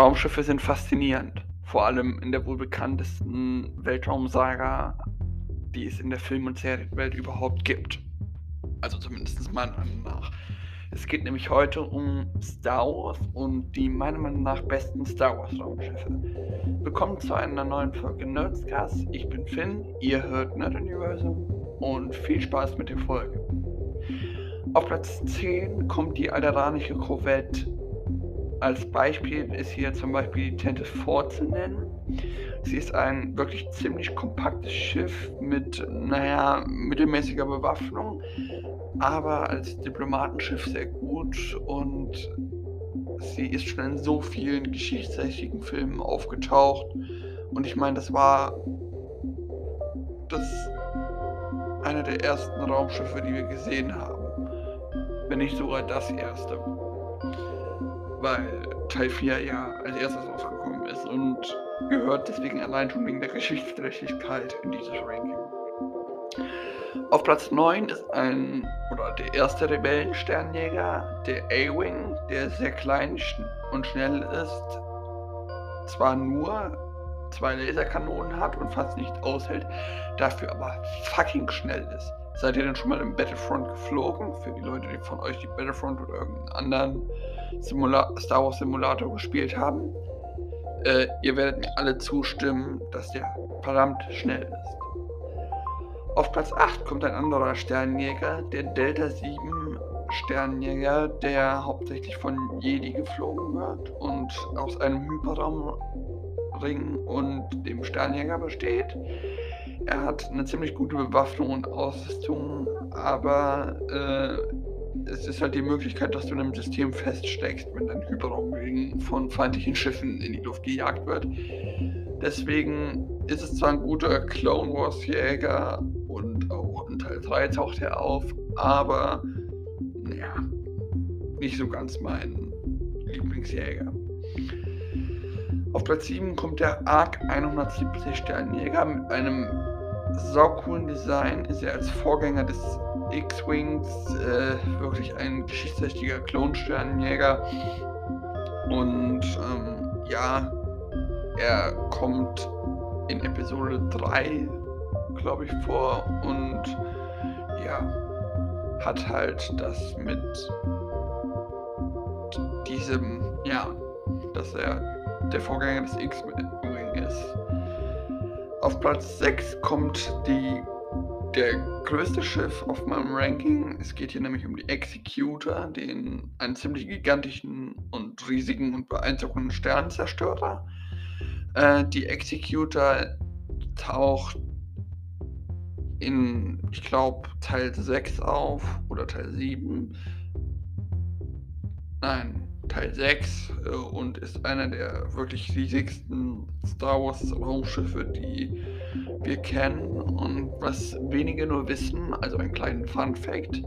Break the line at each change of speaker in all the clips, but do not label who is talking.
Raumschiffe sind faszinierend. Vor allem in der wohl bekanntesten Weltraumsaga, die es in der Film- und Serienwelt überhaupt gibt. Also zumindest meiner Meinung nach. Es geht nämlich heute um Star Wars und die meiner Meinung nach besten Star Wars Raumschiffe. Willkommen zu einer neuen Folge Nerdscast. Ich bin Finn, ihr hört Nerd Universum und viel Spaß mit der Folge. Auf Platz 10 kommt die alderanische Corvette als Beispiel ist hier zum Beispiel die Tente 4 zu nennen. Sie ist ein wirklich ziemlich kompaktes Schiff mit, naja, mittelmäßiger Bewaffnung, aber als Diplomatenschiff sehr gut und sie ist schon in so vielen geschichtsträchtigen Filmen aufgetaucht. Und ich meine, das war das einer der ersten Raumschiffe, die wir gesehen haben. Wenn nicht sogar das erste weil Teil 4 ja als erstes rausgekommen ist und gehört deswegen allein schon wegen der Geschichtsträchtigkeit in dieses Ranking. Auf Platz 9 ist ein, oder der erste Rebellensternjäger, der A-Wing, der sehr klein und schnell ist, zwar nur zwei Laserkanonen hat und fast nicht aushält, dafür aber fucking schnell ist. Seid ihr denn schon mal im Battlefront geflogen? Für die Leute, die von euch die Battlefront oder irgendeinen anderen Simula Star Wars Simulator gespielt haben. Äh, ihr werdet mir alle zustimmen, dass der verdammt schnell ist. Auf Platz 8 kommt ein anderer Sternenjäger, der Delta 7 Sternenjäger, der hauptsächlich von Jedi geflogen wird und aus einem Hyperraumring und dem Sternenjäger besteht. Er hat eine ziemlich gute Bewaffnung und Ausrüstung, aber äh, es ist halt die Möglichkeit, dass du in einem System feststeckst, wenn dein Hyperraumring von feindlichen Schiffen in die Luft gejagt wird. Deswegen ist es zwar ein guter Clone Wars Jäger und auch in Teil 3 taucht er auf, aber naja, nicht so ganz mein Lieblingsjäger. Auf Platz 7 kommt der ARC 170 Sternjäger mit einem saucoolen Design ist er als Vorgänger des X-Wings äh, wirklich ein geschichtsträchtiger Klonsternenjäger. Und ähm, ja, er kommt in Episode 3, glaube ich, vor und ja, hat halt das mit diesem, ja, dass er der Vorgänger des X-Wing ist. Auf Platz 6 kommt die, der größte Schiff auf meinem Ranking. Es geht hier nämlich um die Executor, den einen ziemlich gigantischen und riesigen und beeindruckenden Sternenzerstörer. Äh, die Executor taucht in, ich glaube, Teil 6 auf oder Teil 7. Nein, Teil 6 äh, und ist einer der wirklich riesigsten Star Wars Raumschiffe, die wir kennen. Und was wenige nur wissen, also ein kleinen Fun Fact,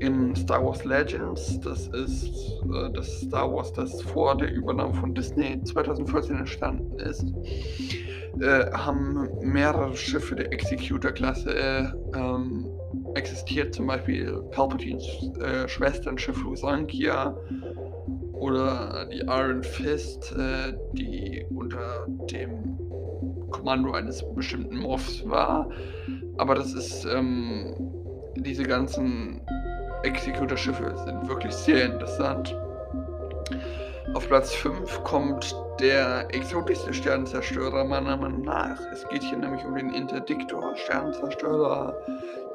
in Star Wars Legends, das ist äh, das Star Wars, das vor der Übernahme von Disney 2014 entstanden ist, äh, haben mehrere Schiffe der Executor-Klasse ähm, existiert, zum Beispiel Palpatines äh, Schwesternschiff Lusankia oder die Iron Fist, äh, die unter dem Kommando eines bestimmten Moffs war. Aber das ist, ähm, diese ganzen Executor-Schiffe sind wirklich sehr interessant. Auf Platz 5 kommt der exotischste Sternenzerstörer meiner Meinung nach. Es geht hier nämlich um den Interdiktor Sternenzerstörer,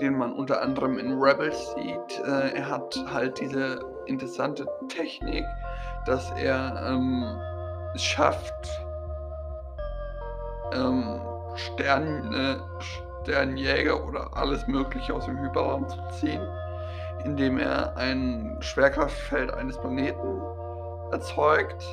den man unter anderem in Rebels sieht. Äh, er hat halt diese interessante Technik, dass er ähm, es schafft, ähm, Sterne, Sternjäger oder alles Mögliche aus dem Hyperraum zu ziehen, indem er ein Schwerkraftfeld eines Planeten erzeugt.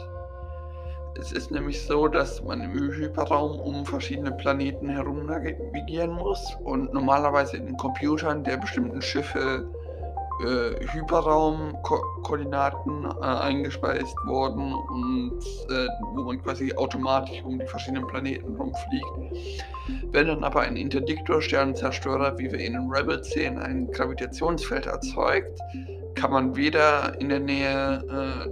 Es ist nämlich so, dass man im Hyperraum um verschiedene Planeten herum navigieren muss und normalerweise in den Computern der bestimmten Schiffe äh, Hyperraumkoordinaten äh, eingespeist worden und äh, wo man quasi automatisch um die verschiedenen Planeten rumfliegt. Wenn dann aber ein Interdiktor-Sternenzerstörer, wie wir ihn in Rebels sehen, ein Gravitationsfeld erzeugt, kann man weder in der Nähe äh,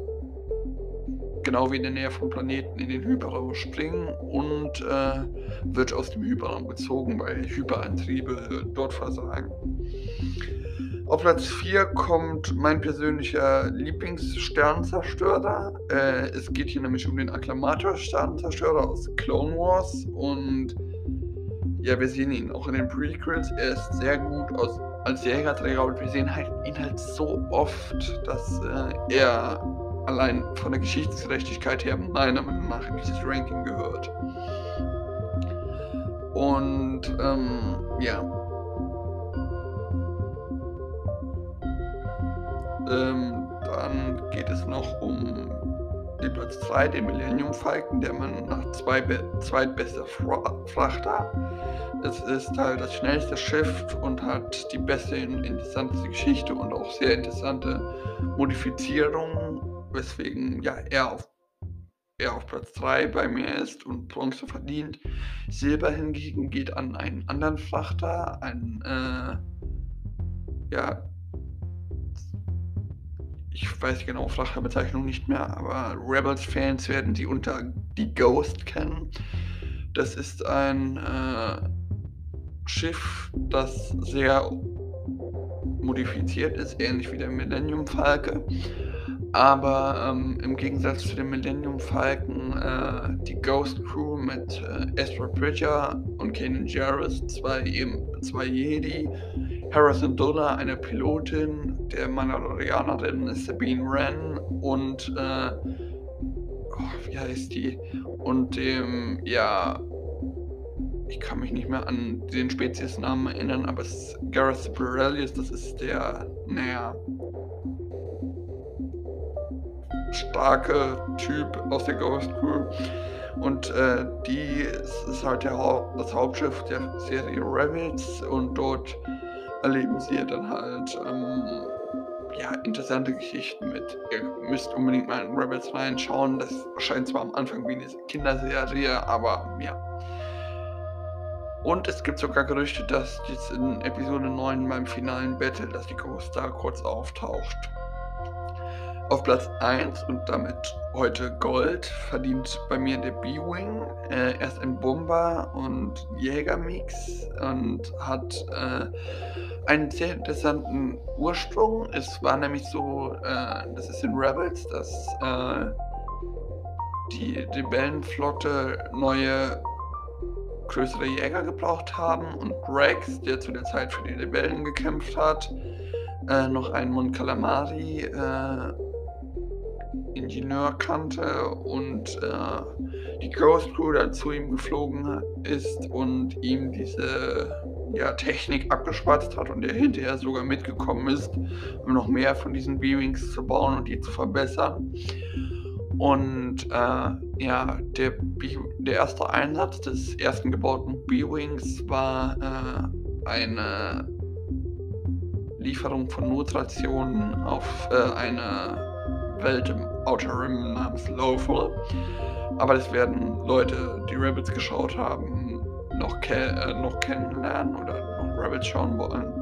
genau wie in der Nähe vom Planeten in den Hyperraum springen und äh, wird aus dem Hyperraum gezogen, weil Hyperantriebe dort versagen. Auf Platz 4 kommt mein persönlicher Lieblingssternzerstörer. Äh, es geht hier nämlich um den Akklamator-Sternzerstörer aus Clone Wars und ja, wir sehen ihn auch in den Prequels. Er ist sehr gut aus, als Jägerträger und wir sehen halt, ihn halt so oft, dass äh, er allein von der Geschichtsgerechtigkeit her meiner Meinung nach in dieses Ranking gehört. Und ähm, ja. Ähm, dann geht es noch um den Platz 2, den Millennium Falcon, der man nach zwei zweitbester Frachter. Es ist halt das schnellste Schiff und hat die beste interessante Geschichte und auch sehr interessante Modifizierungen weswegen ja er auf, er auf Platz 3 bei mir ist und Bronze verdient. Silber hingegen geht an einen anderen Frachter, einen, äh, ja, ich weiß die genaue Frachterbezeichnung nicht mehr, aber Rebels-Fans werden sie unter die Ghost kennen. Das ist ein äh, Schiff, das sehr modifiziert ist, ähnlich wie der Millennium Falke aber ähm, im Gegensatz zu dem Millennium Falcon, äh, die Ghost Crew mit äh, Ezra Bridger und Kanan Jarrus, zwei, zwei Jedi, Harrison Dulla, eine Pilotin, der Mandalorianerin Sabine Wren und äh, oh, wie heißt die? Und dem, ja, ich kann mich nicht mehr an den Speziesnamen erinnern, aber es ist Gareth Borelius, das ist der, naja, starke Typ aus der Ghost Crew. Und äh, die ist halt der das Hauptschiff der Serie Rebels und dort erleben sie dann halt ähm, ja, interessante Geschichten mit. Ihr müsst unbedingt mal in Rebels reinschauen. Das erscheint zwar am Anfang wie eine Kinderserie, aber ja. Und es gibt sogar Gerüchte, dass jetzt in Episode 9 beim finalen Battle, dass die Ghost da kurz auftaucht. Auf Platz 1 und damit heute Gold verdient bei mir der B-Wing. Äh, er ist ein Bomber und Jägermix und hat äh, einen sehr interessanten Ursprung. Es war nämlich so, äh, das ist in Rebels, dass äh, die Rebellenflotte neue größere Jäger gebraucht haben und Rex, der zu der Zeit für die Rebellen gekämpft hat, äh, noch einen Mon Calamari äh, Ingenieur kannte und äh, die Ghost Crew dann zu ihm geflogen ist und ihm diese ja, Technik abgespatzt hat und er hinterher sogar mitgekommen ist, um noch mehr von diesen B-Wings zu bauen und die zu verbessern. Und äh, ja, der, der erste Einsatz des ersten gebauten B-Wings war äh, eine Lieferung von Notrationen auf äh, eine Welt im Outer Rim namens Lawful. Aber das werden Leute, die Rebels geschaut haben, noch, ke äh, noch kennenlernen oder noch Rebels schauen wollen.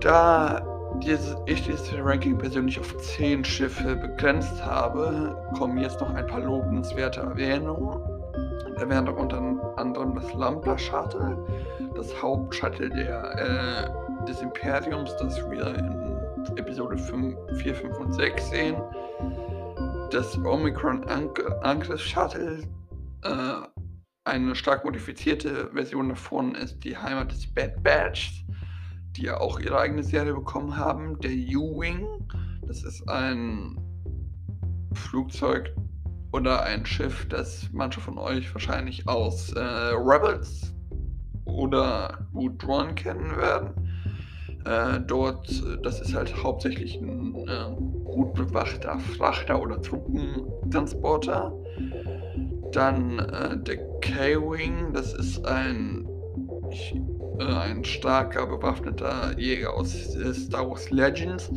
Da dieses, ich dieses Ranking persönlich auf 10 Schiffe begrenzt habe, kommen jetzt noch ein paar lobenswerte Erwähnungen. Da wären unter anderem das Lambda Shuttle, das Hauptshuttle äh, des Imperiums, das wir in Episode 5, 4, 5 und 6 sehen. Das Omicron Angriff Shuttle, äh, eine stark modifizierte Version davon ist die Heimat des Bad Batch, die ja auch ihre eigene Serie bekommen haben. Der U-Wing, das ist ein Flugzeug oder ein Schiff, das manche von euch wahrscheinlich aus äh, Rebels oder Wood One kennen werden. Äh, dort, das ist halt hauptsächlich ein äh, gut bewachter Frachter oder Truppentransporter. Dann äh, der K-Wing, das ist ein, ich, äh, ein starker bewaffneter Jäger aus äh, Star Wars Legends.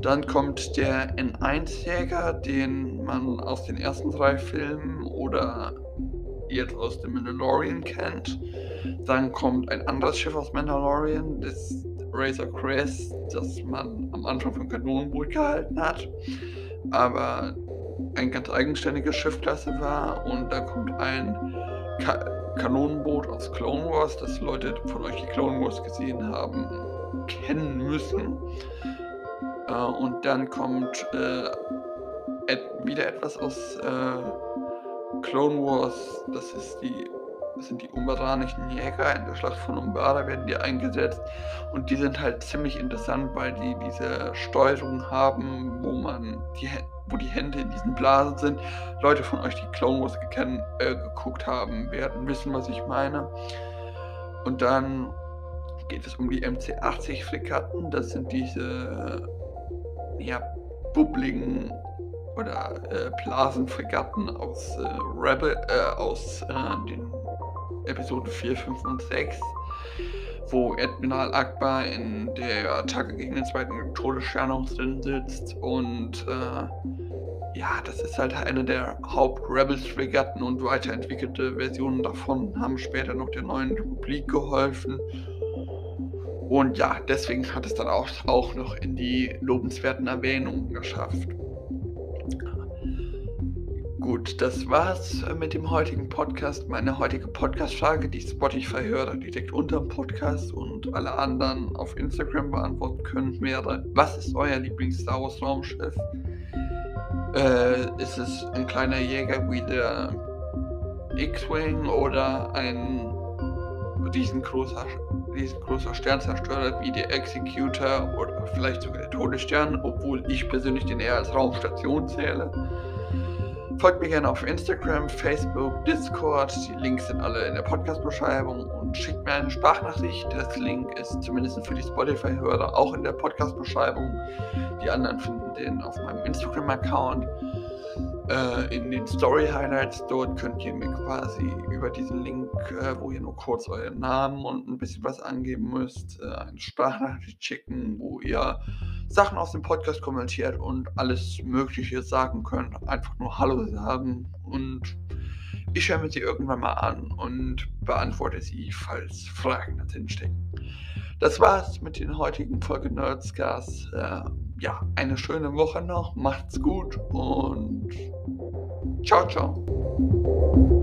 Dann kommt der N1-Jäger, den man aus den ersten drei Filmen oder jetzt aus dem Mandalorian kennt. Dann kommt ein anderes Schiff aus Mandalorian, das Razor Crest, das man am Anfang von Kanonenbrot gehalten hat. Aber eine ganz eigenständige Schiffklasse war und da kommt ein Ka Kanonenboot aus Clone Wars, das Leute von euch, die Clone Wars gesehen haben, kennen müssen. Äh, und dann kommt äh, et wieder etwas aus äh, Clone Wars, das ist die sind die umbaranischen Jäger. In der Schlacht von Umbara werden die eingesetzt. Und die sind halt ziemlich interessant, weil die diese Steuerung haben, wo man die, wo die Hände in diesen Blasen sind. Leute von euch, die Clone Wars gekannt, äh, geguckt haben, werden wissen, was ich meine. Und dann geht es um die MC-80-Fregatten. Das sind diese ja, bubbligen oder äh, Blasenfregatten aus äh, Rebel, äh, aus äh, den Episode 4, 5 und 6, wo Admiral Akbar in der Attacke gegen den zweiten Todesstern auch drin sitzt und äh, ja, das ist halt eine der Haupt-Rebels-Fregatten und weiterentwickelte Versionen davon haben später noch der neuen Republik geholfen. Und ja, deswegen hat es dann auch, auch noch in die lobenswerten Erwähnungen geschafft. Gut, das war's mit dem heutigen Podcast. Meine heutige Podcast-Frage, die Spotify-Hörer direkt unter dem Podcast und alle anderen auf Instagram beantworten können, wäre: Was ist euer Lieblings-Star Wars-Raumschiff? Äh, ist es ein kleiner Jäger wie der X-Wing oder ein riesengroßer, riesengroßer Sternzerstörer wie der Executor oder vielleicht sogar der Todesstern, obwohl ich persönlich den eher als Raumstation zähle? Folgt mir gerne auf Instagram, Facebook, Discord. Die Links sind alle in der Podcast-Beschreibung und schickt mir eine Sprachnachricht. Das Link ist zumindest für die Spotify-Hörer auch in der Podcast-Beschreibung. Die anderen finden den auf meinem Instagram-Account. Äh, in den Story Highlights dort könnt ihr mir quasi über diesen Link, äh, wo ihr nur kurz euren Namen und ein bisschen was angeben müsst, äh, eine Sprachnachricht schicken, wo ihr Sachen aus dem Podcast kommentiert und alles Mögliche sagen könnt. Einfach nur Hallo sagen und ich höre mir sie irgendwann mal an und beantworte sie, falls Fragen darin stecken. Das war's mit den heutigen Folge Nerdscast. Äh, ja, eine schöne Woche noch. Macht's gut und ciao, ciao.